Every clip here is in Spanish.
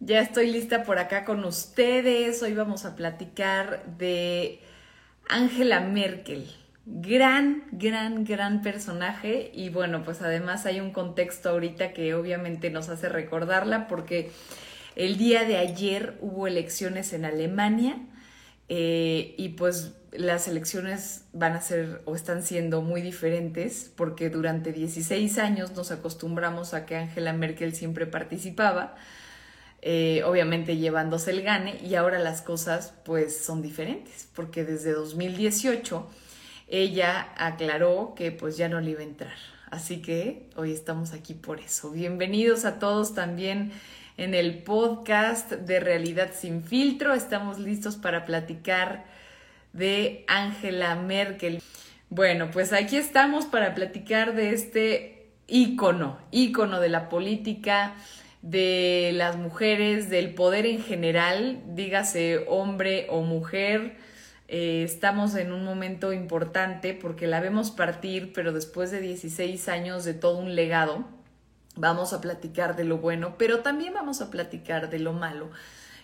Ya estoy lista por acá con ustedes. Hoy vamos a platicar de Angela Merkel. Gran, gran, gran personaje y bueno, pues además hay un contexto ahorita que obviamente nos hace recordarla porque el día de ayer hubo elecciones en Alemania eh, y pues las elecciones van a ser o están siendo muy diferentes porque durante 16 años nos acostumbramos a que Angela Merkel siempre participaba eh, obviamente llevándose el gane y ahora las cosas pues son diferentes porque desde 2018 ella aclaró que pues ya no le iba a entrar. Así que hoy estamos aquí por eso. Bienvenidos a todos también en el podcast de Realidad sin filtro. Estamos listos para platicar de Angela Merkel. Bueno, pues aquí estamos para platicar de este ícono, ícono de la política de las mujeres, del poder en general, dígase hombre o mujer. Eh, estamos en un momento importante porque la vemos partir, pero después de 16 años de todo un legado, vamos a platicar de lo bueno, pero también vamos a platicar de lo malo.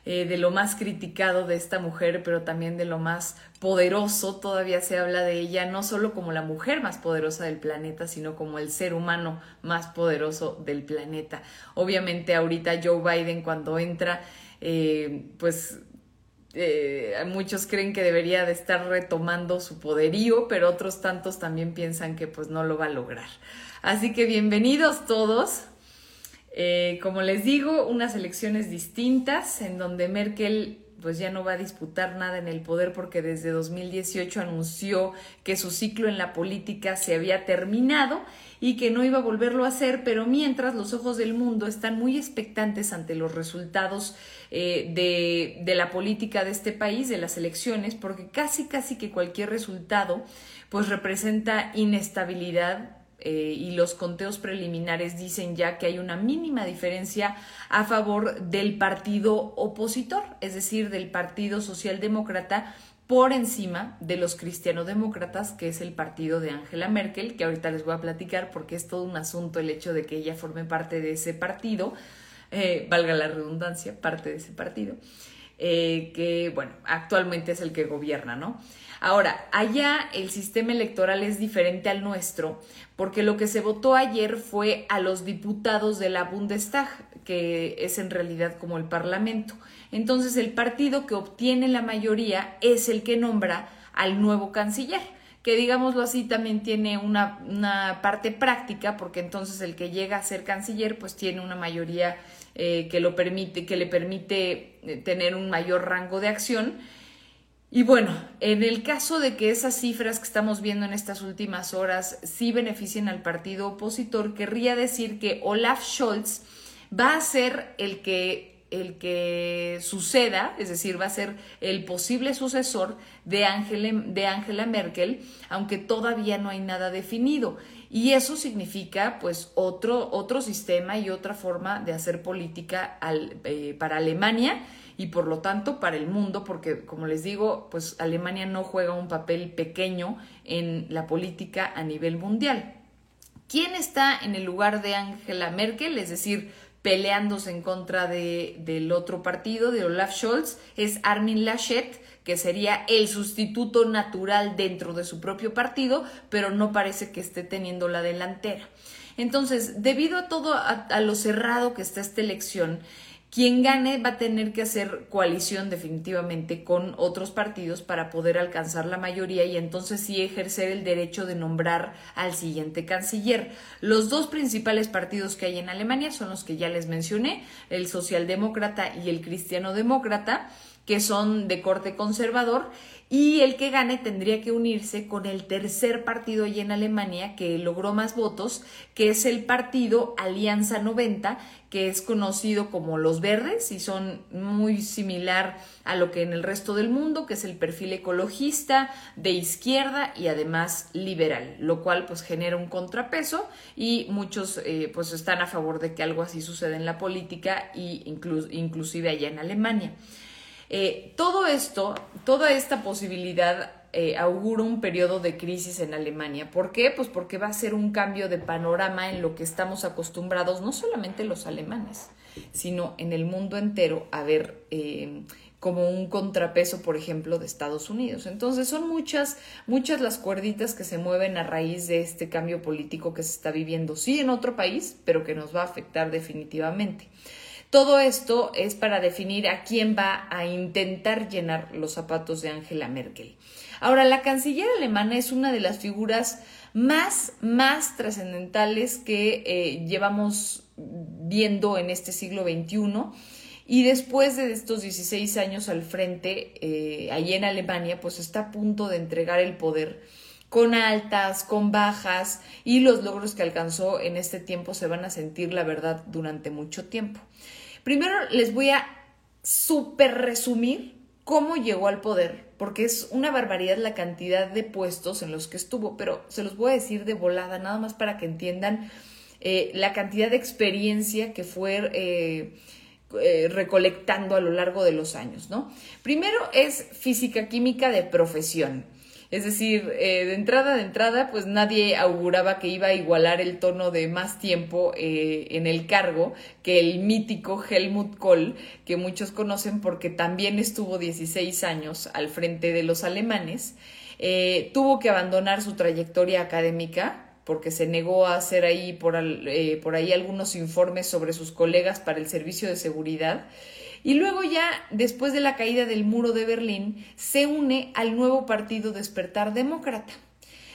Eh, de lo más criticado de esta mujer, pero también de lo más poderoso. Todavía se habla de ella no solo como la mujer más poderosa del planeta, sino como el ser humano más poderoso del planeta. Obviamente ahorita Joe Biden cuando entra, eh, pues eh, muchos creen que debería de estar retomando su poderío, pero otros tantos también piensan que pues no lo va a lograr. Así que bienvenidos todos eh, como les digo, unas elecciones distintas en donde Merkel pues ya no va a disputar nada en el poder porque desde 2018 anunció que su ciclo en la política se había terminado y que no iba a volverlo a hacer, pero mientras los ojos del mundo están muy expectantes ante los resultados eh, de, de la política de este país, de las elecciones, porque casi casi que cualquier resultado pues representa inestabilidad eh, y los conteos preliminares dicen ya que hay una mínima diferencia a favor del partido opositor, es decir, del Partido Socialdemócrata por encima de los cristianodemócratas, que es el partido de Angela Merkel, que ahorita les voy a platicar porque es todo un asunto el hecho de que ella forme parte de ese partido, eh, valga la redundancia, parte de ese partido, eh, que bueno, actualmente es el que gobierna, ¿no? Ahora, allá el sistema electoral es diferente al nuestro porque lo que se votó ayer fue a los diputados de la Bundestag, que es en realidad como el Parlamento. Entonces el partido que obtiene la mayoría es el que nombra al nuevo canciller que digámoslo así también tiene una, una, parte práctica, porque entonces el que llega a ser canciller pues tiene una mayoría eh, que lo permite, que le permite eh, tener un mayor rango de acción y bueno, en el caso de que esas cifras que estamos viendo en estas últimas horas sí beneficien al partido opositor, querría decir que Olaf Scholz va a ser el que, el que suceda, es decir, va a ser el posible sucesor de Angela, de Angela Merkel, aunque todavía no hay nada definido. Y eso significa pues otro, otro sistema y otra forma de hacer política eh, para Alemania y por lo tanto para el mundo, porque como les digo, pues Alemania no juega un papel pequeño en la política a nivel mundial. ¿Quién está en el lugar de Angela Merkel? Es decir, peleándose en contra de, del otro partido, de Olaf Scholz, es Armin Laschet, que sería el sustituto natural dentro de su propio partido, pero no parece que esté teniendo la delantera. Entonces, debido a todo, a lo cerrado que está esta elección, quien gane va a tener que hacer coalición definitivamente con otros partidos para poder alcanzar la mayoría y entonces sí ejercer el derecho de nombrar al siguiente canciller. Los dos principales partidos que hay en Alemania son los que ya les mencioné, el socialdemócrata y el cristiano-demócrata que son de corte conservador y el que gane tendría que unirse con el tercer partido allí en Alemania que logró más votos, que es el partido Alianza 90, que es conocido como los verdes y son muy similar a lo que en el resto del mundo, que es el perfil ecologista, de izquierda y además liberal, lo cual pues genera un contrapeso y muchos eh, pues están a favor de que algo así suceda en la política y inclusive allá en Alemania. Eh, todo esto, toda esta posibilidad eh, augura un periodo de crisis en Alemania. ¿Por qué? Pues porque va a ser un cambio de panorama en lo que estamos acostumbrados, no solamente los alemanes, sino en el mundo entero, a ver eh, como un contrapeso, por ejemplo, de Estados Unidos. Entonces son muchas, muchas las cuerditas que se mueven a raíz de este cambio político que se está viviendo, sí en otro país, pero que nos va a afectar definitivamente. Todo esto es para definir a quién va a intentar llenar los zapatos de Angela Merkel. Ahora, la canciller alemana es una de las figuras más, más trascendentales que eh, llevamos viendo en este siglo XXI y después de estos 16 años al frente, eh, en Alemania, pues está a punto de entregar el poder con altas, con bajas, y los logros que alcanzó en este tiempo se van a sentir, la verdad, durante mucho tiempo. Primero les voy a súper resumir cómo llegó al poder, porque es una barbaridad la cantidad de puestos en los que estuvo, pero se los voy a decir de volada, nada más para que entiendan eh, la cantidad de experiencia que fue eh, eh, recolectando a lo largo de los años, ¿no? Primero es física química de profesión. Es decir, eh, de entrada, de entrada, pues nadie auguraba que iba a igualar el tono de más tiempo eh, en el cargo que el mítico Helmut Kohl, que muchos conocen porque también estuvo 16 años al frente de los alemanes. tuvo que abandonar su trayectoria académica porque se negó a hacer ahí eh, por ahí algunos informes sobre sus colegas para el servicio de seguridad. Y luego ya, después de la caída del muro de Berlín, se une al nuevo partido Despertar Demócrata.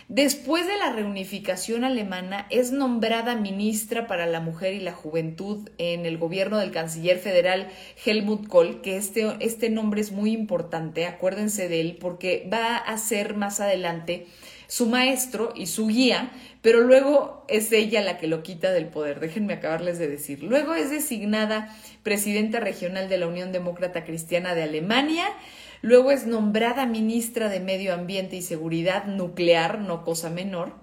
Después de la reunificación alemana, es nombrada ministra para la mujer y la juventud en el gobierno del canciller federal Helmut Kohl, que este, este nombre es muy importante, acuérdense de él, porque va a ser más adelante su maestro y su guía, pero luego es ella la que lo quita del poder. Déjenme acabarles de decir. Luego es designada presidenta regional de la Unión Demócrata Cristiana de Alemania. Luego es nombrada ministra de Medio Ambiente y Seguridad Nuclear, no cosa menor.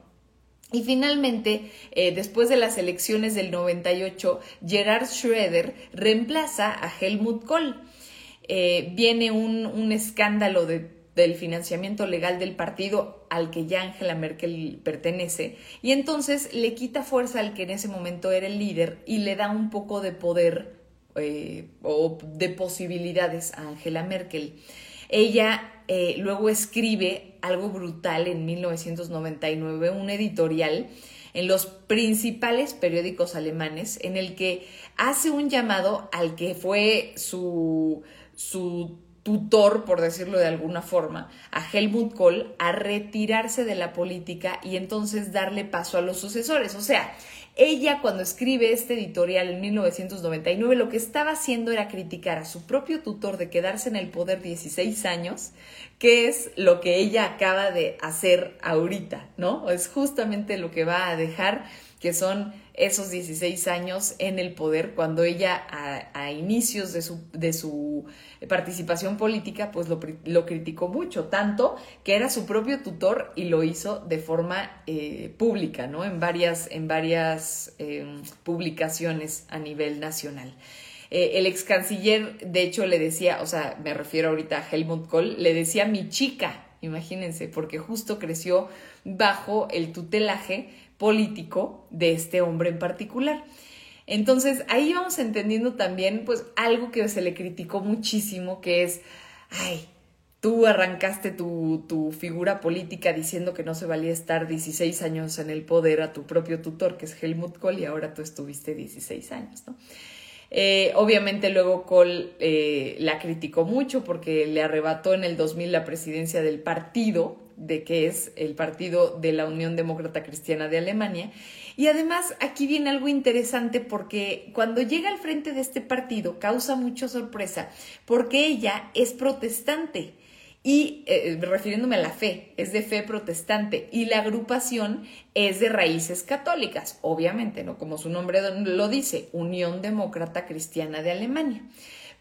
Y finalmente, eh, después de las elecciones del 98, Gerhard Schröder reemplaza a Helmut Kohl. Eh, viene un, un escándalo de del financiamiento legal del partido al que ya Angela Merkel pertenece, y entonces le quita fuerza al que en ese momento era el líder y le da un poco de poder eh, o de posibilidades a Angela Merkel. Ella eh, luego escribe algo brutal en 1999, un editorial en los principales periódicos alemanes en el que hace un llamado al que fue su, su tutor, por decirlo de alguna forma, a Helmut Kohl a retirarse de la política y entonces darle paso a los sucesores. O sea, ella cuando escribe este editorial en 1999 lo que estaba haciendo era criticar a su propio tutor de quedarse en el poder 16 años, que es lo que ella acaba de hacer ahorita, ¿no? Es justamente lo que va a dejar que son esos 16 años en el poder cuando ella a, inicios de su, de su, participación política pues lo, lo, criticó mucho, tanto que era su propio tutor y lo hizo de forma eh, pública, ¿no? En varias, en varias em, publicaciones a nivel nacional. Eh, el ex canciller, de hecho, le decía, o sea, me refiero ahorita a Helmut Kohl, le decía mi chica, imagínense, porque justo creció bajo el tutelaje político de este hombre en particular. Entonces ahí vamos entendiendo también pues algo que se le criticó muchísimo, que es, ay, tú arrancaste tu, tu, figura política diciendo que no se valía estar 16 años en el poder a tu propio tutor, que es Helmut Kohl, y ahora tú estuviste 16 años, ¿no? Eh, obviamente luego Kohl eh, la criticó mucho porque le arrebató en el 2000 la presidencia del partido, de que es el partido de la Unión Demócrata Cristiana de Alemania. Y además aquí viene algo interesante porque cuando llega al frente de este partido causa mucha sorpresa porque ella es protestante y eh, refiriéndome a la fe, es de fe protestante y la agrupación es de raíces católicas, obviamente, ¿no? Como su nombre lo dice, Unión Demócrata Cristiana de Alemania.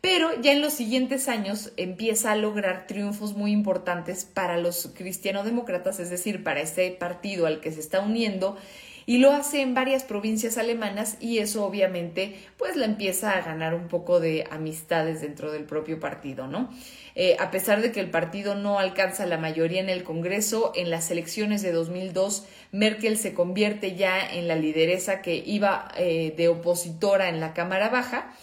Pero ya en los siguientes años empieza a lograr triunfos muy importantes para los cristianodemócratas, es decir, para este partido al que se está uniendo y lo hace en varias provincias alemanas y eso obviamente pues la empieza a ganar un poco de amistades dentro del propio partido, ¿no? Eh, a pesar de que el partido no alcanza la mayoría en el Congreso, en las elecciones de 2002 Merkel se convierte ya en la lideresa que iba eh, de opositora en la Cámara Baja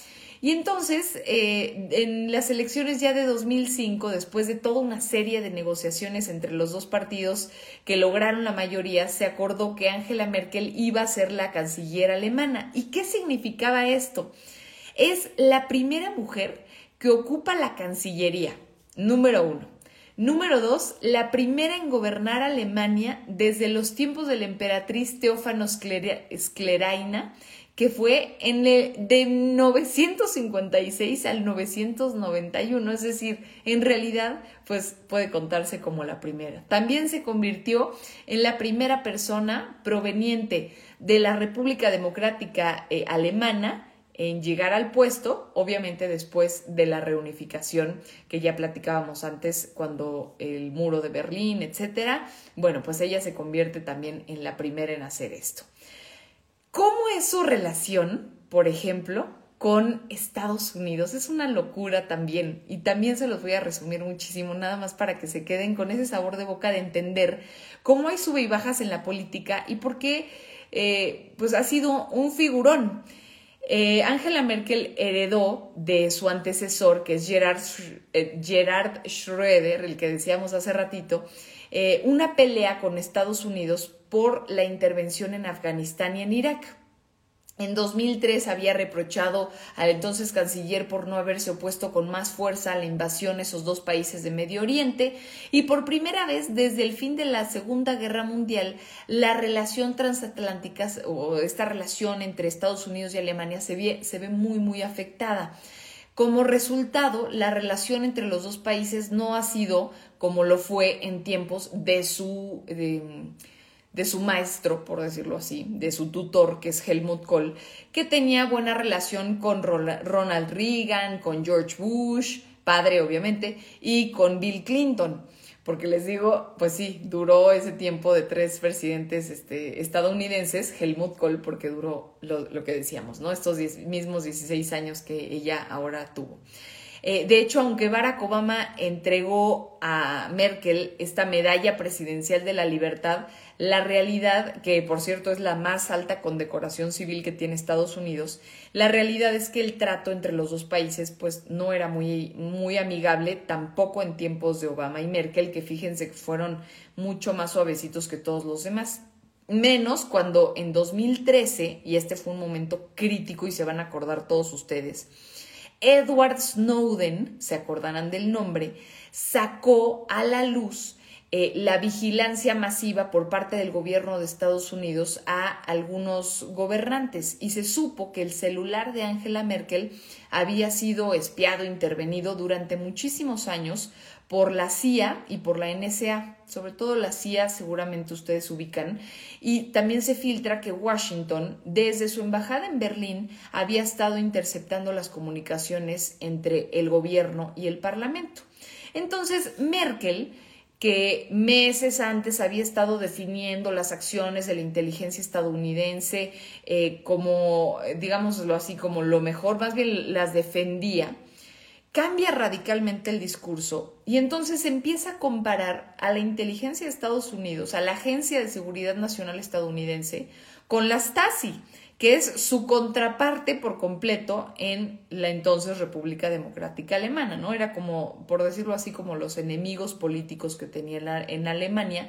y entonces, eh, en las elecciones ya de 2005, después de toda una serie de negociaciones entre los dos partidos que lograron la mayoría, se acordó que Angela Merkel iba a ser la canciller alemana. ¿Y qué significaba esto? Es la primera mujer que ocupa la Cancillería, número uno. Número dos, la primera en gobernar Alemania desde los tiempos de la emperatriz Teófano Scleraina que fue en el, de 956 al 991, es decir, en realidad pues puede contarse como la primera. También se convirtió en la primera persona proveniente de la República Democrática eh, Alemana en llegar al puesto, obviamente después de la reunificación que ya platicábamos antes cuando el muro de Berlín, etcétera. Bueno, pues ella se convierte también en la primera en hacer esto. ¿Cómo es su relación, por ejemplo, con Estados Unidos? Es una locura también y también se los voy a resumir muchísimo, nada más para que se queden con ese sabor de boca de entender cómo hay sube y bajas en la política y por qué eh, pues ha sido un figurón. Eh, Angela Merkel heredó de su antecesor, que es Gerard, eh, Gerard Schroeder, el que decíamos hace ratito, una pelea con Estados Unidos por la intervención en Afganistán y en Irak. En 2003 había reprochado al entonces canciller por no haberse opuesto con más fuerza a la invasión de esos dos países de Medio Oriente y por primera vez desde el fin de la Segunda Guerra Mundial la relación transatlántica o esta relación entre Estados Unidos y Alemania se ve, se ve muy muy afectada. Como resultado, la relación entre los dos países no ha sido como lo fue en tiempos de su su maestro, por decirlo así, de su tutor, que es Helmut Kohl, que tenía buena relación con Ronald Reagan, con George Bush, padre obviamente, y con Bill Clinton. Porque les digo, pues sí, duró ese tiempo de tres presidentes este, estadounidenses, Helmut Kohl, porque duró lo, que decíamos, ¿no? Estos mismos 16 años que ella ahora tuvo. Eh, de hecho, aunque Barack Obama entregó a Merkel esta medalla presidencial de la libertad, la realidad, que por cierto es la más alta condecoración civil que tiene Estados Unidos, la realidad es que el trato entre los dos países pues no era muy, muy amigable, tampoco en tiempos de Obama y Merkel, que fíjense que fueron mucho más suavecitos que todos los demás. Menos cuando en 2013, y este fue un momento crítico y se van a acordar todos ustedes, Edward Snowden, se acordarán del nombre, sacó a la luz eh, la vigilancia masiva por parte del gobierno de Estados Unidos a algunos gobernantes y se supo que el celular de Angela Merkel había sido espiado, intervenido durante muchísimos años por la CIA y por la NSA, sobre todo la CIA seguramente ustedes ubican, y también se filtra que Washington desde su embajada en Berlín había estado interceptando las comunicaciones entre el gobierno y el Parlamento. Entonces Merkel que meses antes había estado definiendo las acciones de la inteligencia estadounidense eh, como, digámoslo así, como lo mejor, más bien las defendía, cambia radicalmente el discurso y entonces empieza a comparar a la inteligencia de Estados Unidos, a la Agencia de Seguridad Nacional estadounidense, con la Stasi que es su contraparte por completo en la entonces República Democrática Alemana, ¿no? Era como, por decirlo así, como los enemigos políticos que tenía en Alemania.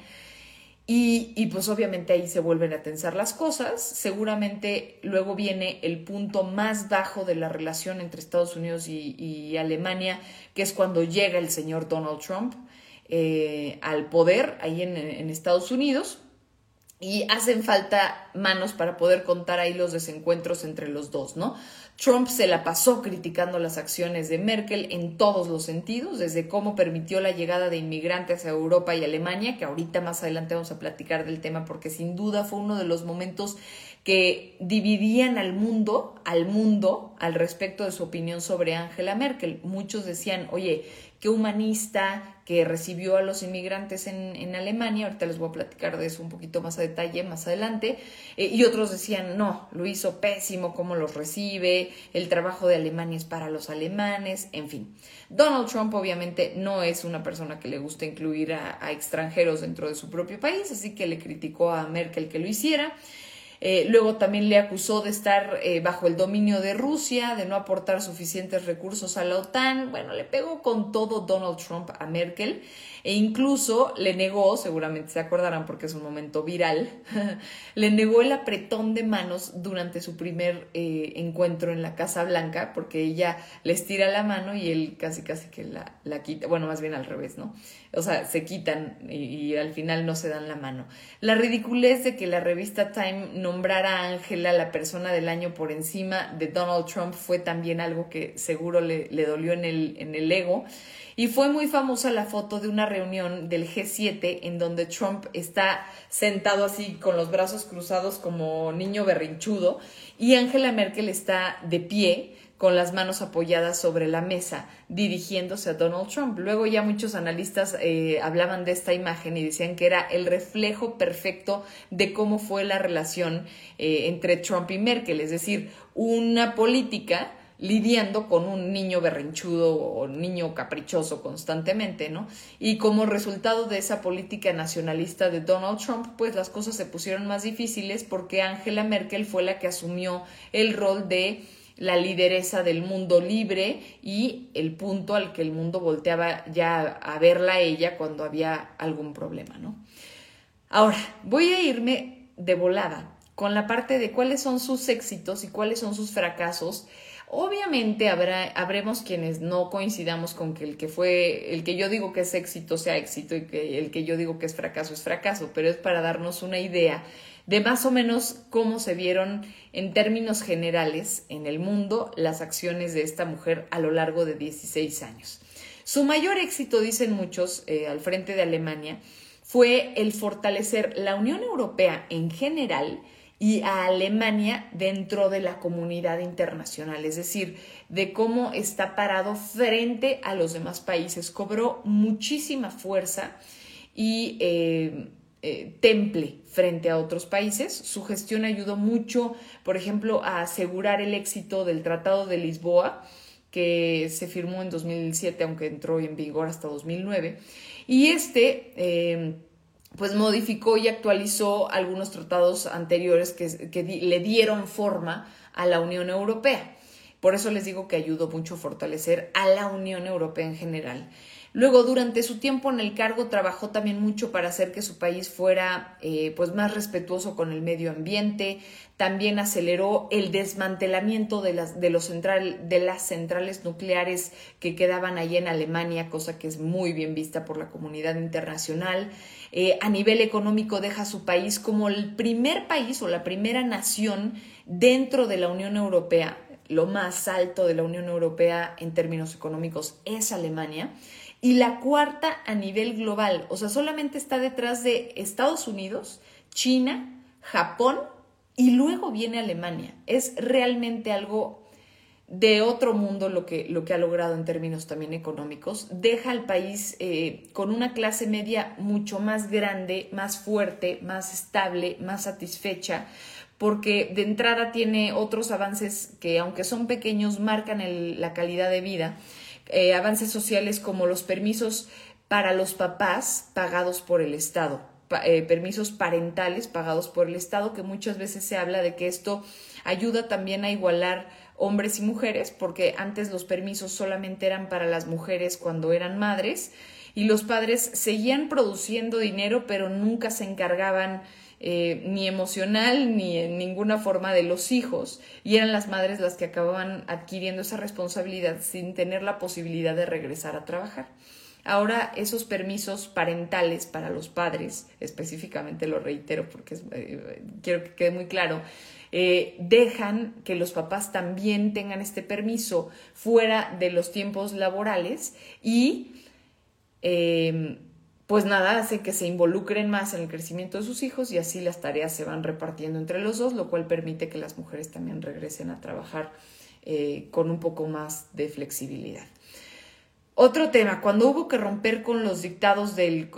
Y, pues obviamente ahí se vuelven a tensar las cosas. Seguramente luego viene el punto más bajo de la relación entre Estados Unidos y, Alemania, que es cuando llega el señor Donald Trump eh, al poder ahí en Estados Unidos y hacen falta manos para poder contar ahí los desencuentros entre los dos, ¿no? Trump se la pasó criticando las acciones de Merkel en todos los sentidos, desde cómo permitió la llegada de inmigrantes a Europa y Alemania, que ahorita más adelante vamos a platicar del tema porque sin duda fue uno de los momentos que dividían al mundo, al mundo, al respecto de su opinión sobre Angela Merkel. Muchos decían, oye, qué humanista, que recibió a los inmigrantes en, Alemania, ahorita les voy a platicar de eso un poquito más a detalle más adelante, eh, y otros decían, no, lo hizo pésimo, cómo los recibe, el trabajo de Alemania es para los alemanes, en fin. Donald Trump obviamente no es una persona que le gusta incluir a extranjeros dentro de su propio país, así que le criticó a Merkel que lo hiciera. Eh, luego también le acusó de estar eh, bajo el dominio de Rusia, de no aportar suficientes recursos a la OTAN. Bueno, le pegó con todo Donald Trump a Merkel e incluso le negó, seguramente se acordarán porque es un momento viral, le negó el apretón de manos durante su primer eh, encuentro en la Casa Blanca porque ella le estira la mano y él casi casi que la, la quita, bueno, más bien al revés, ¿no? O sea, se quitan y, al final no se dan la mano. La ridiculez de que la revista Time nombrara a Angela la persona del año por encima de Donald Trump fue también algo que seguro le, le dolió en el, en el ego. Y fue muy famosa la foto de una reunión del G7 en donde Trump está sentado así con los brazos cruzados como niño berrinchudo y Angela Merkel está de pie con las manos apoyadas sobre la mesa, dirigiéndose a Donald Trump. Luego ya muchos analistas eh, hablaban de esta imagen y decían que era el reflejo perfecto de cómo fue la relación eh, entre Trump y Merkel, es decir, una política lidiando con un niño berrinchudo o niño caprichoso constantemente, ¿no? Y como resultado de esa política nacionalista de Donald Trump, pues las cosas se pusieron más difíciles porque Angela Merkel fue la que asumió el rol de la lideresa del mundo libre y el punto al que el mundo volteaba ya a verla ella cuando había algún problema, ¿no? Ahora, voy a irme de volada con la parte de cuáles son sus éxitos y cuáles son sus fracasos Obviamente habrá, habremos quienes no coincidamos con que el que fue, el que yo digo que es éxito sea éxito y que el que yo digo que es fracaso es fracaso, pero es para darnos una idea de más o menos cómo se vieron en términos generales en el mundo las acciones de esta mujer a lo largo de 16 años. Su mayor éxito, dicen muchos, eh, al frente de Alemania, fue el fortalecer la Unión Europea en general y a Alemania dentro de la comunidad internacional, es decir, de cómo está parado frente a los demás países. Cobró muchísima fuerza y eh, eh, temple frente a otros países. Su gestión ayudó mucho, por ejemplo, a asegurar el éxito del Tratado de Lisboa, que se firmó en 2007, aunque entró en vigor hasta 2009. Y este... Eh, pues modificó y actualizó algunos tratados anteriores que, le dieron forma a la Unión Europea. Por eso les digo que ayudó mucho a fortalecer a la Unión Europea en general. Luego, durante su tiempo en el cargo, trabajó también mucho para hacer que su país fuera eh, pues más respetuoso con el medio ambiente. También aceleró el desmantelamiento de las, de, los central, de las centrales nucleares que quedaban allí en Alemania, cosa que es muy bien vista por la comunidad internacional. Eh, a nivel económico, deja su país como el primer país o la primera nación dentro de la Unión Europea. Lo más alto de la Unión Europea en términos económicos es Alemania y la cuarta a nivel global. O sea, solamente está detrás de Estados Unidos, China, Japón y luego viene Alemania. Es realmente algo de otro mundo lo que, lo que ha logrado en términos también económicos. Deja al país eh, con una clase media mucho más grande, más fuerte, más estable, más satisfecha porque de entrada tiene otros avances que aunque son pequeños marcan la calidad de vida eh, avances sociales como los permisos para los papás pagados por el Estado, eh, permisos parentales pagados por el Estado, que muchas veces se habla de que esto ayuda también a igualar hombres y mujeres, porque antes los permisos solamente eran para las mujeres cuando eran madres y los padres seguían produciendo dinero, pero nunca se encargaban eh, ni emocional ni en ninguna forma de los hijos y eran las madres las que acababan adquiriendo esa responsabilidad sin tener la posibilidad de regresar a trabajar. Ahora esos permisos parentales para los padres, específicamente lo reitero porque eh, quiero que quede muy claro, eh, dejan que los papás también tengan este permiso fuera de los tiempos laborales y pues nada, hace que se involucren más en el crecimiento de sus hijos y así las tareas se van repartiendo entre los dos, lo cual permite que las mujeres también regresen a trabajar eh, con un poco más de flexibilidad. Otro tema, cuando hubo que romper con los dictados del,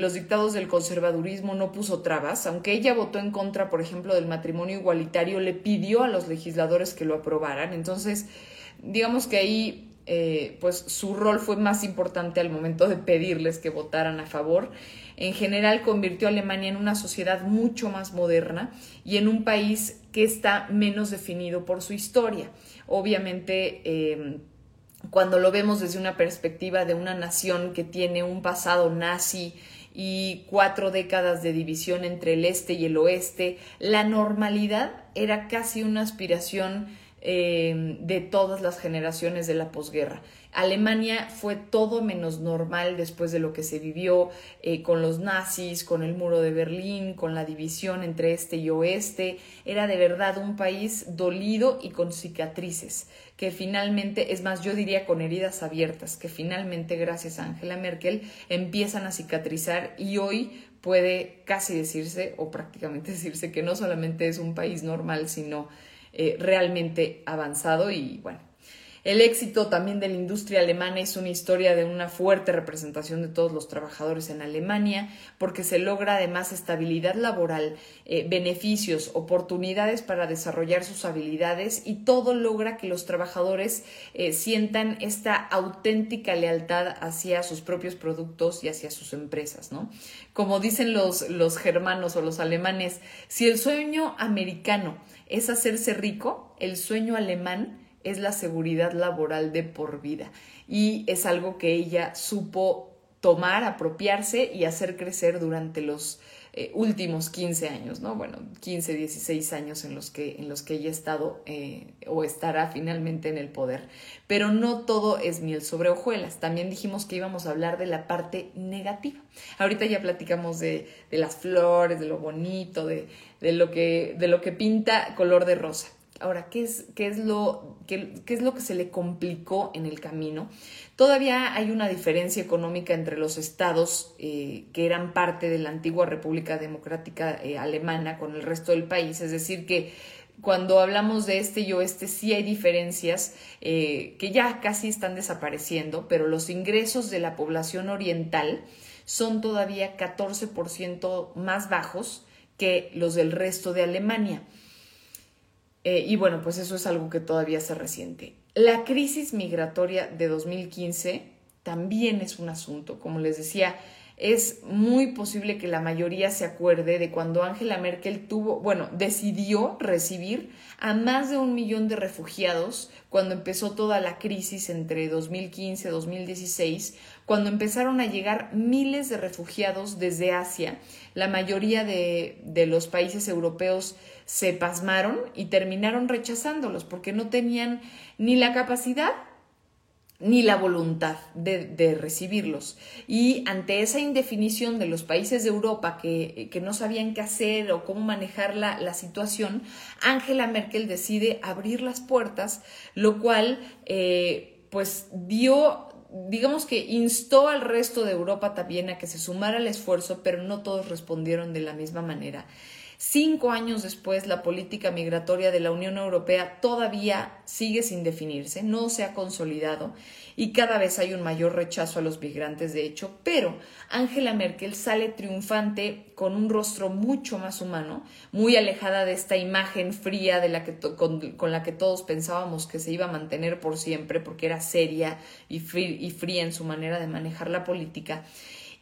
los dictados del conservadurismo no puso trabas, aunque ella votó en contra, por ejemplo, del matrimonio igualitario, le pidió a los legisladores que lo aprobaran. Entonces, digamos que ahí eh, pues su rol fue más importante al momento de pedirles que votaran a favor. En general convirtió a Alemania en una sociedad mucho más moderna y en un país que está menos definido por su historia. Obviamente, eh, cuando lo vemos desde una perspectiva de una nación que tiene un pasado nazi y cuatro décadas de división entre el este y el oeste, la normalidad era casi una aspiración eh, de todas las generaciones de la posguerra. Alemania fue todo menos normal después de lo que se vivió eh, con los nazis, con el muro de Berlín, con la división entre este y oeste. Era de verdad un país dolido y con cicatrices, que finalmente, es más, yo diría con heridas abiertas, que finalmente, gracias a Angela Merkel, empiezan a cicatrizar y hoy puede casi decirse, o prácticamente decirse, que no solamente es un país normal, sino eh, realmente avanzado y bueno, el éxito también de la industria alemana es una historia de una fuerte representación de todos los trabajadores en Alemania, porque se logra además estabilidad laboral, eh, beneficios, oportunidades para desarrollar sus habilidades y todo logra que los trabajadores eh, sientan esta auténtica lealtad hacia sus propios productos y hacia sus empresas, ¿no? Como dicen los, los germanos o los alemanes, si el sueño americano es hacerse rico, el sueño alemán es la seguridad laboral de por vida. Y es algo que ella supo tomar, apropiarse y hacer crecer durante los eh, últimos 15 años, ¿no? Bueno, 15, 16 años en los que, en los que ella ha estado eh, o estará finalmente en el poder. Pero no todo es miel sobre hojuelas. También dijimos que íbamos a hablar de la parte negativa. Ahorita ya platicamos de, de las flores, de lo bonito, de, de, lo que, de lo que pinta color de rosa. Ahora, ¿qué es, qué, es lo, qué, es lo que se le complicó en el camino? Todavía hay una diferencia económica entre los estados eh, que eran parte de la antigua República Democrática eh, Alemana con el resto del país, es decir, que cuando hablamos de este y oeste sí hay diferencias eh, que ya casi están desapareciendo, pero los ingresos de la población oriental son todavía 14% más bajos que los del resto de Alemania. Y bueno, pues eso es algo que todavía se resiente. La crisis migratoria de 2015 también es un asunto. Como les decía, es muy posible que la mayoría se acuerde de cuando Angela Merkel tuvo, bueno, decidió recibir a más de un millón de refugiados cuando empezó toda la crisis entre 2015 y 2016, cuando empezaron a llegar miles de refugiados desde Asia. La mayoría de, de los países europeos se pasmaron y terminaron rechazándolos porque no tenían ni la capacidad ni la voluntad de, recibirlos. Y ante esa indefinición de los países de Europa que, no sabían qué hacer o cómo manejar la, la, situación, Angela Merkel decide abrir las puertas, lo cual eh, pues dio digamos que instó al resto de Europa también a que se sumara al esfuerzo, pero no todos respondieron de la misma manera. Cinco años después, la política migratoria de la Unión Europea todavía sigue sin definirse, no se ha consolidado y cada vez hay un mayor rechazo a los migrantes, de hecho, pero Angela Merkel sale triunfante con un rostro mucho más humano, muy alejada de esta imagen fría de la que con, la que todos pensábamos que se iba a mantener por siempre, porque era seria y fría en su manera de manejar la política.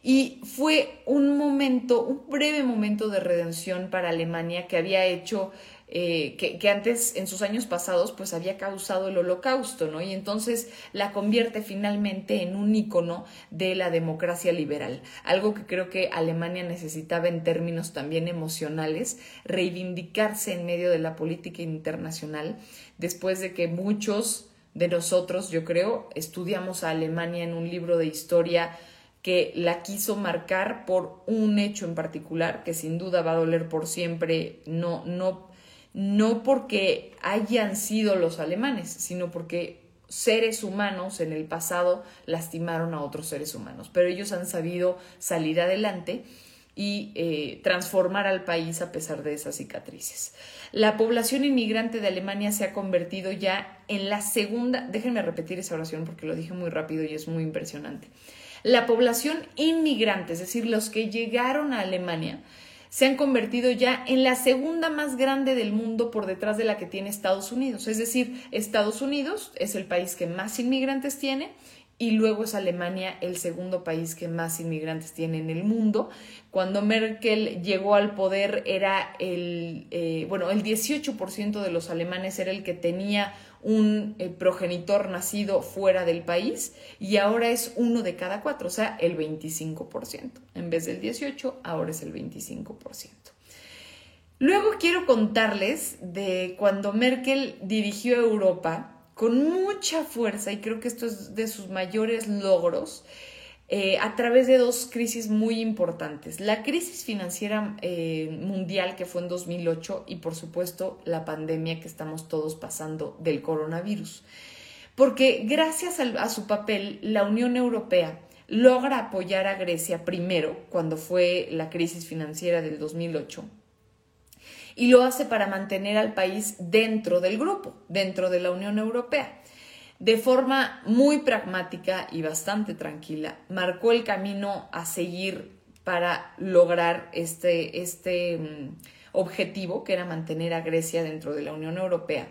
Y fue un momento, un breve momento de redención para Alemania que había hecho, eh, que, antes, en sus años pasados, pues había causado el holocausto, ¿no? Y entonces la convierte finalmente en un ícono de la democracia liberal, algo que creo que Alemania necesitaba en términos también emocionales, reivindicarse en medio de la política internacional, después de que muchos de nosotros, yo creo, estudiamos a Alemania en un libro de historia que la quiso marcar por un hecho en particular que sin duda va a doler por siempre, no, no, no porque hayan sido los alemanes, sino porque seres humanos en el pasado lastimaron a otros seres humanos, pero ellos han sabido salir adelante y eh, transformar al país a pesar de esas cicatrices. La población inmigrante de Alemania se ha convertido ya en la segunda, déjenme repetir esa oración porque lo dije muy rápido y es muy impresionante. La población inmigrante, es decir, los que llegaron a Alemania, se han convertido ya en la segunda más grande del mundo por detrás de la que tiene Estados Unidos. Es decir, Estados Unidos es el país que más inmigrantes tiene y luego es Alemania el segundo país que más inmigrantes tiene en el mundo. Cuando Merkel llegó al poder era el, eh, bueno, el 18% de los alemanes era el que tenía un eh, progenitor nacido fuera del país y ahora es uno de cada cuatro, o sea, el 25%. En vez del 18, ahora es el 25%. Luego quiero contarles de cuando Merkel dirigió Europa con mucha fuerza, y creo que esto es de sus mayores logros, eh, a través de dos crisis muy importantes. La crisis financiera eh, mundial que fue en 2008 y por supuesto la pandemia que estamos todos pasando del coronavirus. Porque gracias a su papel, la Unión Europea logra apoyar a Grecia primero, cuando fue la crisis financiera del 2008 y lo hace para mantener al país dentro del grupo, dentro de la Unión Europea. De forma muy pragmática y bastante tranquila, marcó el camino a seguir para lograr este, este mm, objetivo, que era mantener a Grecia dentro de la Unión Europea.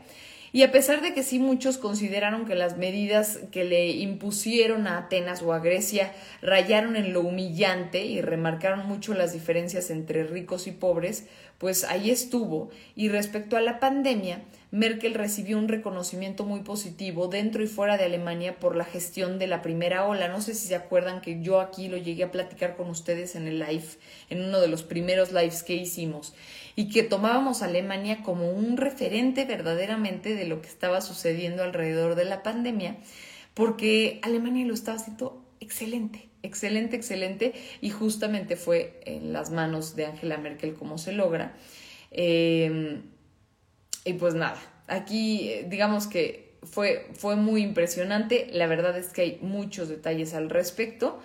Y a pesar de que sí muchos consideraron que las medidas que le impusieron a Atenas o a Grecia rayaron en lo humillante y remarcaron mucho las diferencias entre ricos y pobres, pues ahí estuvo. Y respecto a la pandemia, Merkel recibió un reconocimiento muy positivo dentro y fuera de Alemania por la gestión de la primera ola. No sé si se acuerdan que yo aquí lo llegué a platicar con ustedes en el live, en uno de los primeros lives que hicimos y que tomábamos a Alemania como un referente verdaderamente de lo que estaba sucediendo alrededor de la pandemia, porque Alemania lo estaba haciendo excelente, excelente, excelente, y justamente fue en las manos de Angela Merkel como se logra. Em, y pues nada, aquí eh, digamos que fue, fue muy impresionante, la verdad es que hay muchos detalles al respecto,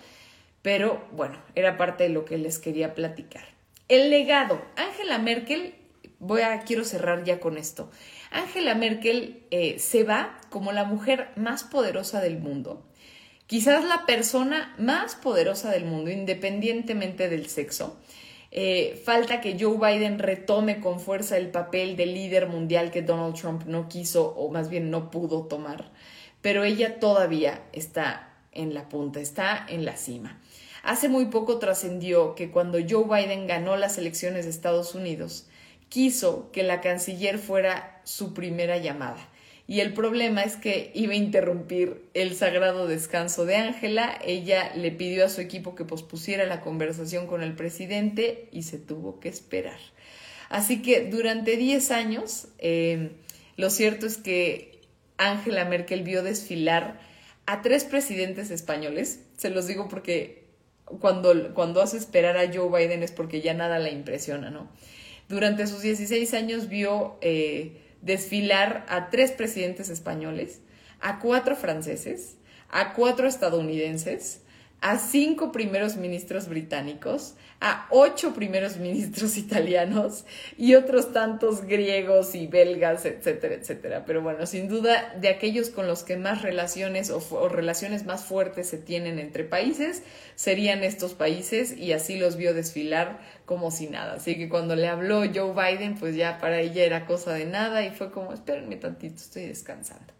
pero bueno, era parte de lo que les quería platicar. El legado. Angela Merkel, voy a, quiero cerrar ya con esto. Angela Merkel eh, se va como la mujer más poderosa del mundo. Quizás la persona más poderosa del mundo, independientemente del sexo. Eh, falta que Joe Biden retome con fuerza el papel de líder mundial que Donald Trump no quiso o más bien no pudo tomar. Pero ella todavía está en la punta, está en la cima. Hace muy poco trascendió que cuando Joe Biden ganó las elecciones de Estados Unidos, quiso que la canciller fuera su primera llamada. Y el problema es que iba a interrumpir el sagrado descanso de Ángela. Ella le pidió a su equipo que pospusiera la conversación con el presidente y se tuvo que esperar. Así que durante 10 años, eh, lo cierto es que Angela Merkel vio desfilar a tres presidentes españoles. Se los digo porque cuando, cuando hace esperar a Joe Biden es porque ya nada la impresiona, ¿no? Durante sus 16 años vio eh, desfilar a tres presidentes españoles, a cuatro franceses, a cuatro estadounidenses, a cinco primeros ministros británicos, a ocho primeros ministros italianos y otros tantos griegos y belgas, etcétera, etcétera. Pero bueno, sin duda de aquellos con los que más relaciones o, relaciones más fuertes se tienen entre países serían estos países y así los vio desfilar como si nada. Así que cuando le habló Joe Biden, pues ya para ella era cosa de nada y fue como, espérenme tantito, estoy descansando.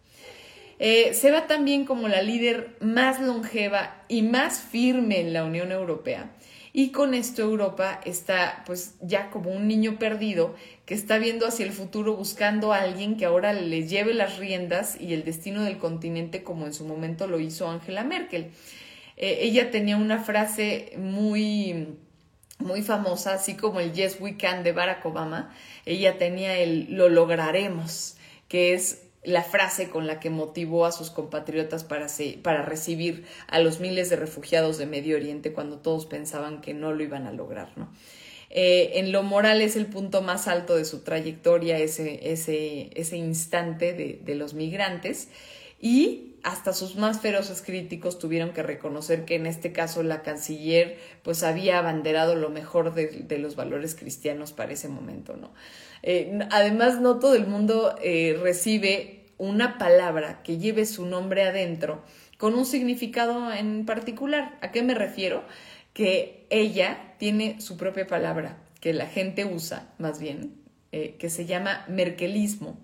Eh, se va también como la líder más longeva y más firme en la Unión Europea. Y con esto Europa está pues ya como un niño perdido que está viendo hacia el futuro buscando a alguien que ahora le lleve las riendas y el destino del continente como en su momento lo hizo Angela Merkel. Eh, ella tenía una frase muy muy famosa, así como el Yes We Can de Barack Obama, ella tenía el lo lograremos, que es la frase con la que motivó a sus compatriotas para, para recibir a los miles de refugiados de Medio Oriente cuando todos pensaban que no lo iban a lograr, ¿no? Eh, en lo moral es el punto más alto de su trayectoria, ese, ese, ese instante de, de, los migrantes. Y hasta sus más feroces críticos tuvieron que reconocer que en este caso la canciller pues había abanderado lo mejor de, los valores cristianos para ese momento, ¿no? Eh, además, no todo el mundo eh, recibe una palabra que lleve su nombre adentro con un significado en particular. ¿A qué me refiero? Que ella tiene su propia palabra, que la gente usa, más bien, eh, que se llama merkelismo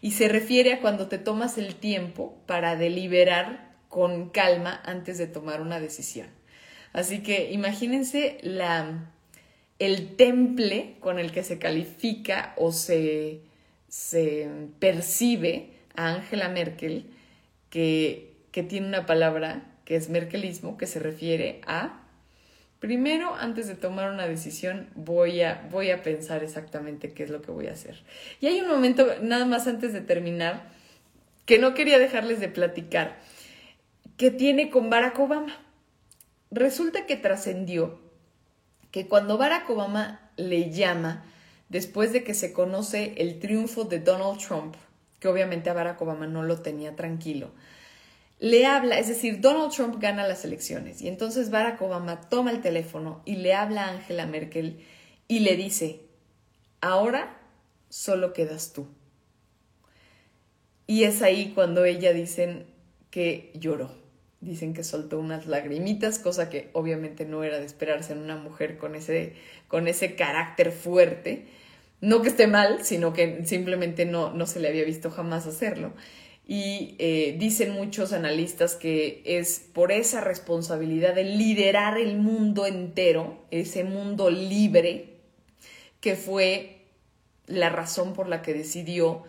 y se refiere a cuando te tomas el tiempo para deliberar con calma antes de tomar una decisión. Así que imagínense la, el temple con el que se califica o se, se percibe a Angela Merkel, que, que tiene una palabra que es merkelismo, que se refiere a Primero, antes de tomar una decisión, voy a, voy a pensar exactamente qué es lo que voy a hacer. Y hay un momento, nada más antes de terminar, que no quería dejarles de platicar, que tiene con Barack Obama. Resulta que trascendió que cuando Barack Obama le llama, después de que se conoce el triunfo de Donald Trump, que obviamente a Barack Obama no lo tenía tranquilo, le habla, es decir, Donald Trump gana las elecciones y entonces Barack Obama toma el teléfono y le habla a Angela Merkel y le dice, ahora solo quedas tú. Y es ahí cuando ella dicen que lloró, dicen que soltó unas lagrimitas, cosa que obviamente no era de esperarse en una mujer con ese, con ese carácter fuerte. No que esté mal, sino que simplemente no, no se le había visto jamás hacerlo y eh, dicen muchos analistas que es por esa responsabilidad de liderar el mundo entero, ese mundo libre, que fue la razón por la que decidió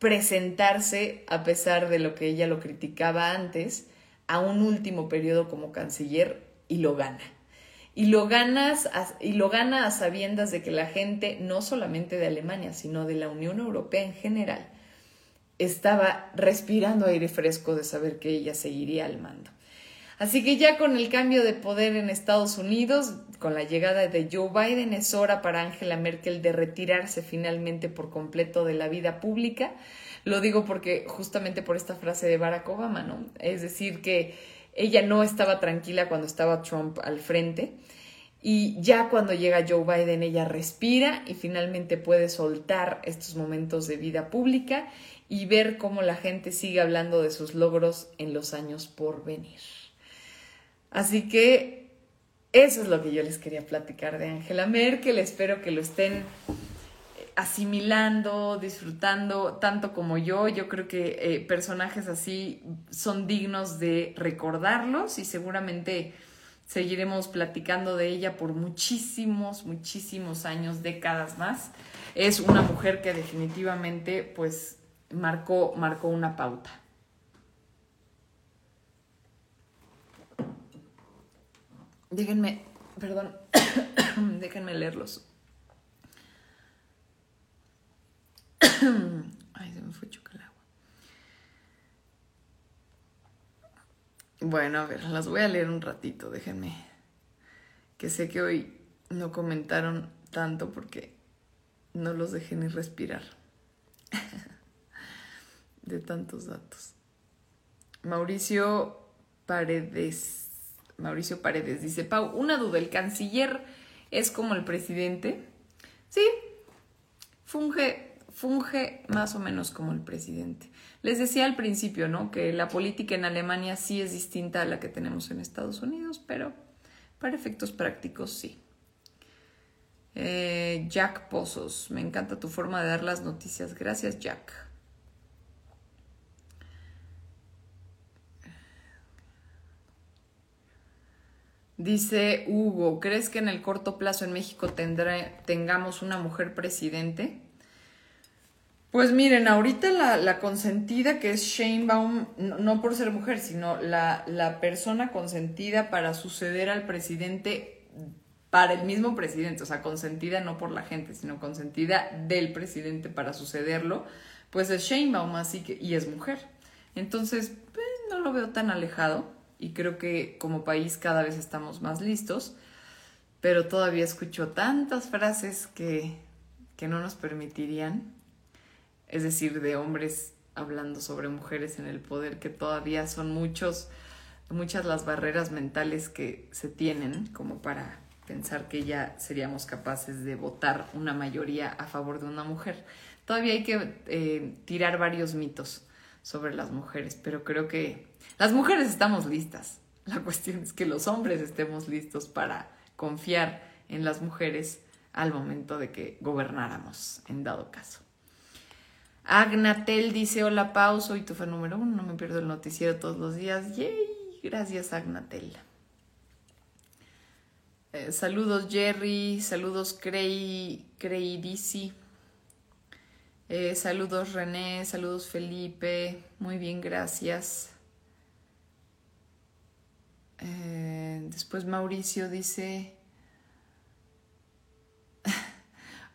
presentarse, a pesar de lo que ella lo criticaba antes, a un último periodo como canciller y lo gana. Y lo, y lo gana a sabiendas de que la gente, no solamente de Alemania, sino de la Unión Europea en general, estaba respirando aire fresco de saber que ella seguiría al mando. Así que ya con el cambio de poder en Estados Unidos, con la llegada de Joe Biden, es hora para Angela Merkel de retirarse finalmente por completo de la vida pública. Lo digo porque justamente por esta frase de Barack Obama, ¿no? Es decir, que ella no estaba tranquila cuando estaba Trump al frente. Y ya cuando llega Joe Biden, ella respira y finalmente puede soltar estos momentos de vida pública y ver cómo la gente sigue hablando de sus logros en los años por venir. Así que eso es lo que yo les quería platicar de Angela Merkel. Espero que lo estén asimilando, disfrutando tanto como yo. Yo creo que eh, personajes así son dignos de recordarlos y seguramente seguiremos platicando de ella por muchísimos, muchísimos años, décadas más. Es una mujer que definitivamente pues marcó, marcó una pauta. Déjenme, perdón, déjenme leerlos. Ay, se me fue el agua. Bueno, a ver, las voy a leer un ratito, déjenme. Que sé que hoy no comentaron tanto porque no los dejé ni respirar. de tantos datos. Mauricio Paredes. Mauricio Paredes dice, Pau, una duda, ¿el canciller es como el presidente? Sí, funge, funge más o menos como el presidente. Les decía al principio, ¿no? Que la política en Alemania sí es distinta a la que tenemos en Estados Unidos, pero para efectos prácticos sí. Eh, Jack Pozos, me encanta tu forma de dar las noticias. Gracias, Jack. Dice Hugo, ¿crees que en el corto plazo en México tengamos una mujer presidente? Pues miren, ahorita la, consentida que es Shane Baum, no, por ser mujer, sino la, la, persona consentida para suceder al presidente, para el mismo presidente, o sea, consentida no por la gente, sino consentida del presidente para sucederlo, pues es Shane Baum, así que, y es mujer. Entonces, pues, no lo veo tan alejado y creo que como país cada vez estamos más listos, pero todavía escucho tantas frases que, que no nos permitirían, es decir, de hombres hablando sobre mujeres en el poder, que todavía son muchos, muchas las barreras mentales que se tienen como para pensar que ya seríamos capaces de votar una mayoría a favor de una mujer. Todavía hay que eh, tirar varios mitos sobre las mujeres, pero creo que las mujeres estamos listas. La cuestión es que los hombres estemos listos para confiar en las mujeres al momento de que gobernáramos, en dado caso. Agnatel dice, hola Pau, soy tu fan número uno, no me pierdo el noticiero todos los días. Yay, gracias Agnatel. Eh, saludos Jerry, saludos Crey, Crey eh, saludos René, saludos Felipe, muy bien, gracias. Eh, después Mauricio dice,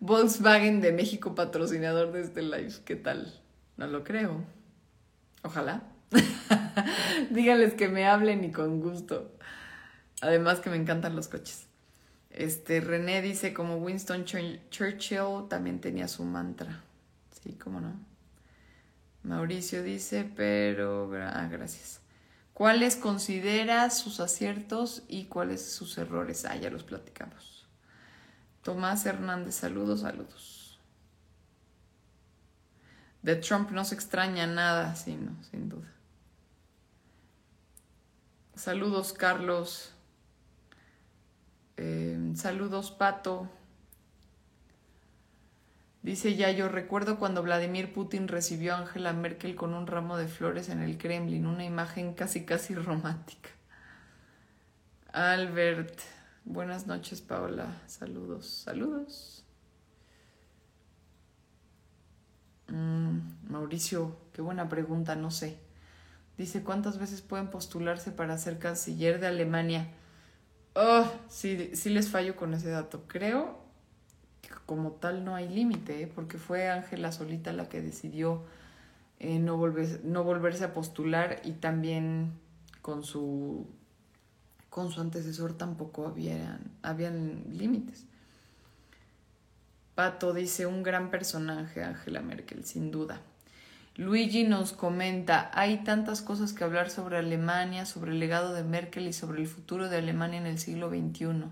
Volkswagen de México patrocinador de este live. ¿Qué tal? No lo creo. Ojalá. Díganles que me hablen y con gusto. Además que me encantan los coches. Este René dice como Winston Churchill también tenía su mantra. Sí, cómo no. Mauricio dice, pero ah, gracias. ¿Cuáles considera sus aciertos y cuáles sus errores? Ah, ya los platicamos. Tomás Hernández, saludos, saludos. De Trump no se extraña nada, sino, sin duda. Saludos, Carlos. Eh, saludos, Pato. Dice ya yo recuerdo cuando Vladimir Putin recibió a Angela Merkel con un ramo de flores en el Kremlin, una imagen casi casi romántica. Albert, Buenas noches, Paola. Saludos, saludos. Mm, Mauricio, qué buena pregunta, no sé. Dice, ¿cuántas veces pueden postularse para ser canciller de Alemania? Oh, sí, sí les fallo con ese dato. Creo que como tal no hay límite, ¿eh? porque fue Ángela solita la que decidió eh, no, no volverse a postular y también con su con su antecesor tampoco habían, habían límites. Pato dice, un gran personaje, Angela Merkel, sin duda. Luigi nos comenta, hay tantas cosas que hablar sobre Alemania, sobre el legado de Merkel y sobre el futuro de Alemania en el siglo XXI.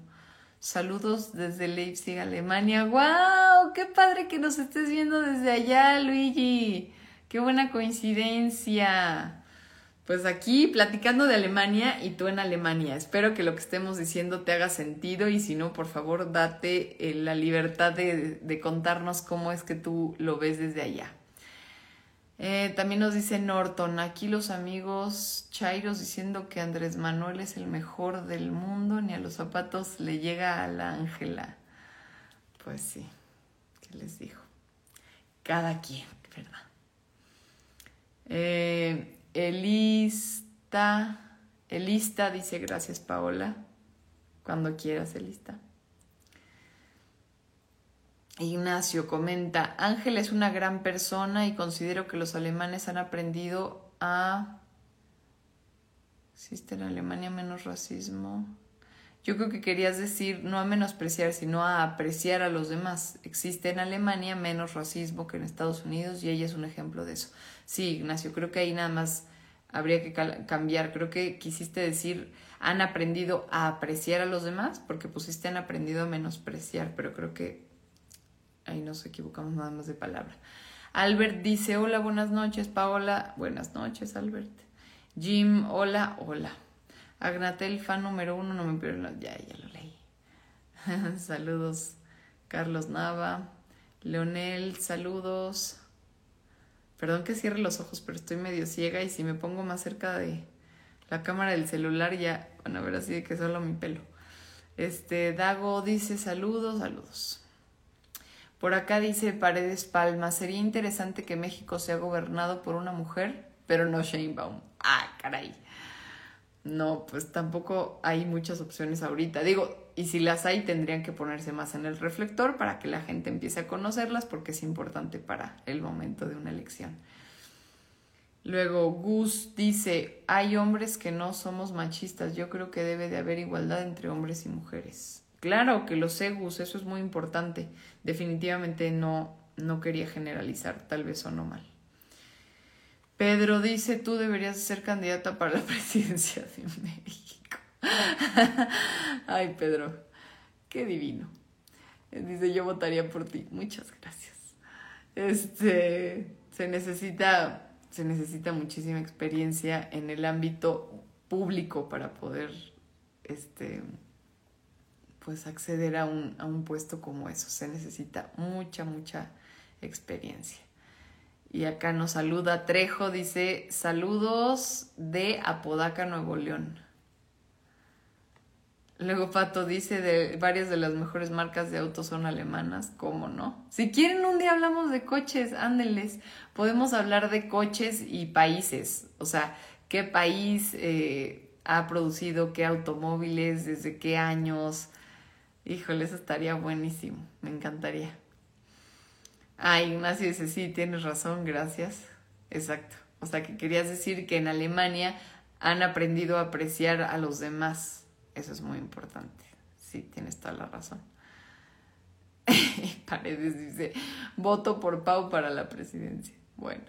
Saludos desde Leipzig, Alemania. ¡Wow! ¡Qué padre que nos estés viendo desde allá, Luigi! ¡Qué buena coincidencia! Pues aquí platicando de Alemania y tú en Alemania. Espero que lo que estemos diciendo te haga sentido y si no, por favor, date eh, la libertad de, contarnos cómo es que tú lo ves desde allá. Eh, también nos dice Norton, aquí los amigos Chairos diciendo que Andrés Manuel es el mejor del mundo, ni a los zapatos le llega a la Ángela. Pues sí, ¿qué les digo? Cada quien, ¿verdad? Eh, Elista, Elista dice gracias Paola, cuando quieras Elista. Ignacio comenta, Ángel es una gran persona y considero que los alemanes han aprendido a... ¿Existe en Alemania menos racismo? Yo creo que querías decir no a menospreciar, sino a apreciar a los demás. Existe en Alemania menos racismo que en Estados Unidos y ella es un ejemplo de eso. Sí, Ignacio, creo que ahí nada más habría que cambiar. Creo que quisiste decir han aprendido a apreciar a los demás, porque pusiste han aprendido a menospreciar, pero creo que ahí nos equivocamos nada más de palabra. Albert dice, hola, buenas noches, Paola. Buenas noches, Albert. Jim, hola, hola. Agnatel, fan número uno, no me pierdo, ya, ya lo leí. saludos, Carlos Nava. Leonel, saludos. Perdón que cierre los ojos, pero estoy medio ciega y si me pongo más cerca de la cámara del celular ya van a ver así de que solo mi pelo. Este, Dago dice saludos, saludos. Por acá dice Paredes Palma, sería interesante que México sea gobernado por una mujer, pero no Sheinbaum. Ah, caray. No, pues tampoco hay muchas opciones ahorita. Digo, y si las hay, tendrían que ponerse más en el reflector para que la gente empiece a conocerlas porque es importante para el momento de una elección. Luego Gus dice, hay hombres que no somos machistas, yo creo que debe de haber igualdad entre hombres y mujeres. Claro que lo sé, Gus, eso es muy importante. Definitivamente no, no quería generalizar, tal vez o no mal. Pedro dice, tú deberías ser candidata para la presidencia de México. Ay, Pedro, qué divino. Dice, yo votaría por ti. Muchas gracias. Este, se necesita, se necesita muchísima experiencia en el ámbito público para poder, este, pues acceder a un, a un puesto como eso. Se necesita mucha, mucha experiencia. Y acá nos saluda Trejo, dice saludos de Apodaca, Nuevo León. Luego Pato dice de varias de las mejores marcas de autos son alemanas, ¿cómo no? Si quieren un día hablamos de coches, ándeles. Podemos hablar de coches y países, o sea, qué país eh, ha producido qué automóviles, desde qué años. Híjole, eso estaría buenísimo, me encantaría. Ah, Ignacio dice, sí, tienes razón, gracias. Exacto. O sea, que querías decir que en Alemania han aprendido a apreciar a los demás eso es muy importante. Sí, tienes toda la razón. Paredes dice, voto por Pau para la presidencia. Bueno.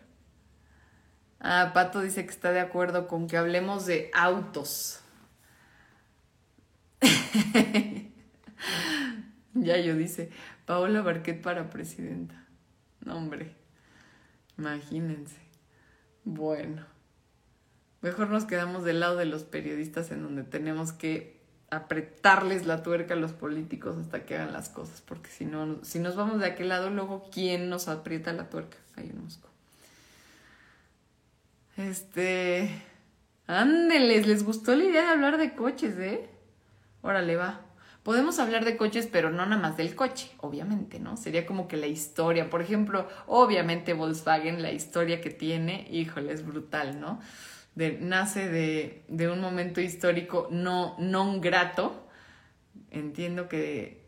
Ah, Pato dice que está de acuerdo con que hablemos de autos. ya yo dice, Paola Barquet para presidenta. No, hombre. Imagínense. Bueno. Mejor nos quedamos del lado de los periodistas en donde tenemos que apretarles la tuerca a los políticos hasta que hagan las cosas, porque si no, si nos vamos de aquel lado, luego ¿quién nos aprieta la tuerca? Ahí en Moscú. Este, ándeles, les gustó la idea de hablar de coches, ¿eh? Órale, va. Podemos hablar de coches, pero no nada más del coche, obviamente, ¿no? Sería como que la historia, por ejemplo, obviamente Volkswagen, la historia que tiene, híjole, es brutal, ¿no? Nace de, un momento histórico no non grato. Entiendo que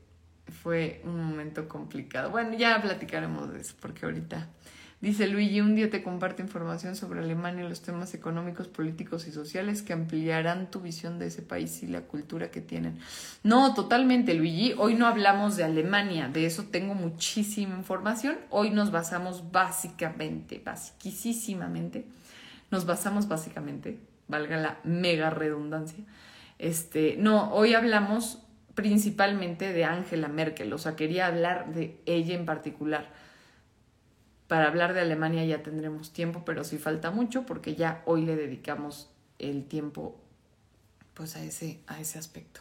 fue un momento complicado. Bueno, ya platicaremos de eso, porque ahorita dice Luigi, un día te comparto información sobre Alemania y los temas económicos, políticos y sociales que ampliarán tu visión de ese país y la cultura que tienen. No, totalmente, Luigi. Hoy no hablamos de Alemania, de eso tengo muchísima información. Hoy nos basamos básicamente, basiquísimamente nos basamos básicamente, valga la mega redundancia. Este, no, hoy hablamos principalmente de Angela Merkel, o sea, quería hablar de ella en particular. Para hablar de Alemania ya tendremos tiempo, pero sí falta mucho porque ya hoy le dedicamos el tiempo pues a ese, a ese aspecto.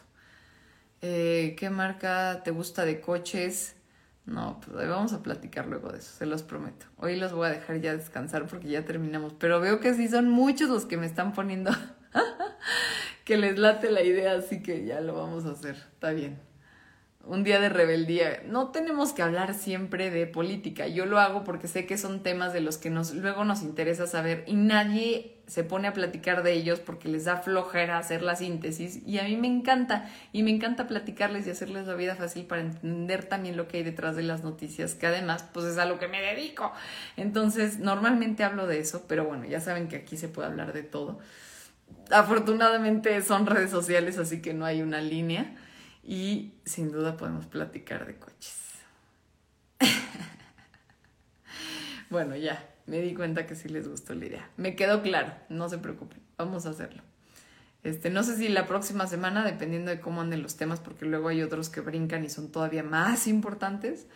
Eh, ¿Qué marca te gusta de coches? No, pues vamos a platicar luego de eso, se los prometo. Hoy los voy a dejar ya descansar porque ya terminamos, pero veo que sí son muchos los que me están poniendo que les late la idea, así que ya lo vamos a hacer, está bien un día de rebeldía. No tenemos que hablar siempre de política. Yo lo hago porque sé que son temas de los que nos, luego nos interesa saber y nadie se pone a platicar de ellos porque les da flojera hacer la síntesis y a mí me encanta y me encanta platicarles y hacerles la vida fácil para entender también lo que hay detrás de las noticias, que además pues es a lo que me dedico. Entonces, normalmente hablo de eso, pero bueno, ya saben que aquí se puede hablar de todo. Afortunadamente son redes sociales, así que no hay una línea y sin duda podemos platicar de coches. bueno, ya, me di cuenta que sí les gustó la idea. Me quedó claro, no se preocupen, vamos a hacerlo. Este, no sé si la próxima semana, dependiendo de cómo anden los temas, porque luego hay otros que brincan y son todavía más importantes,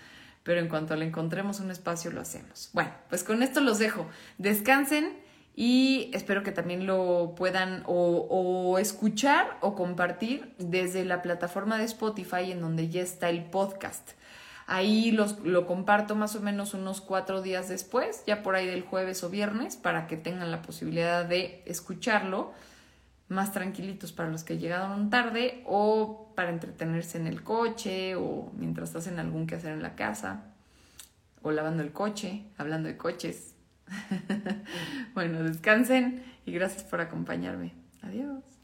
pero en cuanto le encontremos un espacio lo hacemos. Bueno, pues con esto los dejo. Descansen y espero que también lo puedan o, escuchar o compartir desde la plataforma de Spotify en donde ya está el podcast. Ahí los, lo comparto más o menos unos cuatro días después, ya por ahí del jueves o viernes, para que tengan la posibilidad de escucharlo más tranquilitos para los que llegaron tarde o para entretenerse en el coche o mientras hacen algún quehacer en la casa o lavando el coche, hablando de coches, bueno, descansen y gracias por acompañarme. Adiós.